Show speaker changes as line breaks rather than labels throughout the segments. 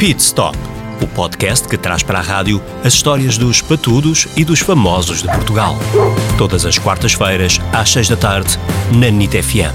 Pit Stop, o podcast que traz para a rádio as histórias dos patudos e dos famosos de Portugal. Todas as quartas-feiras, às seis da tarde, na NIT FM.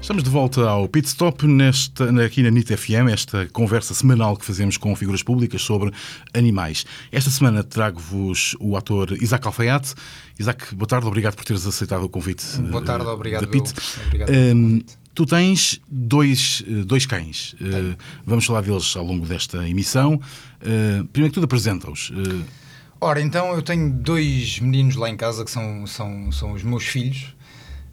Estamos de volta ao Pit Stop nesta, aqui na NIT FM, esta conversa semanal que fazemos com figuras públicas sobre animais. Esta semana trago-vos o ator Isaac Alfaiate. Isaac, boa tarde, obrigado por teres aceitado o convite.
Boa tarde,
uh,
obrigado.
Da Pit.
Obrigado
um, tu tens dois, dois cães. Uh, vamos falar deles ao longo desta emissão. Uh, primeiro que tudo, apresenta-os.
Ora, então eu tenho dois meninos lá em casa que são, são, são os meus filhos.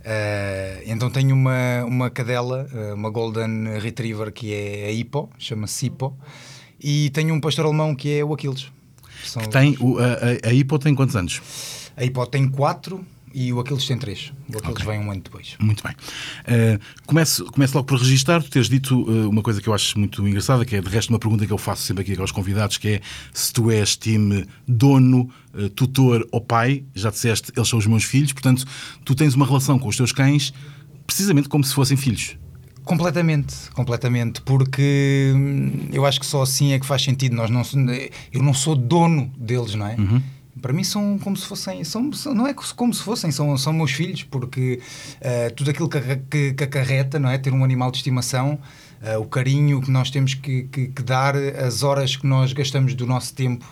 Uh, então tenho uma, uma cadela, uma Golden Retriever que é a Hippo, chama-se Hippo, e tenho um pastor alemão que é o Aquiles.
São que tem, o, a, a Hippo tem quantos anos?
A Hippo tem 4 e o Aquiles tem 3. O Aquiles okay. vem um ano depois.
Muito bem. Uh, começo, começo logo por registrar. Tu teres dito uh, uma coisa que eu acho muito engraçada, que é de resto uma pergunta que eu faço sempre aqui aos convidados, que é se tu és time dono, uh, tutor ou pai. Já disseste, eles são os meus filhos. Portanto, tu tens uma relação com os teus cães precisamente como se fossem filhos.
Completamente, completamente, porque hum, eu acho que só assim é que faz sentido. Nós não, eu não sou dono deles, não é?
Uhum
para mim são como se fossem, são, não é como se fossem, são, são meus filhos, porque uh, tudo aquilo que, que, que acarreta, não é? Ter um animal de estimação, uh, o carinho que nós temos que, que, que, dar, as horas que nós gastamos do nosso tempo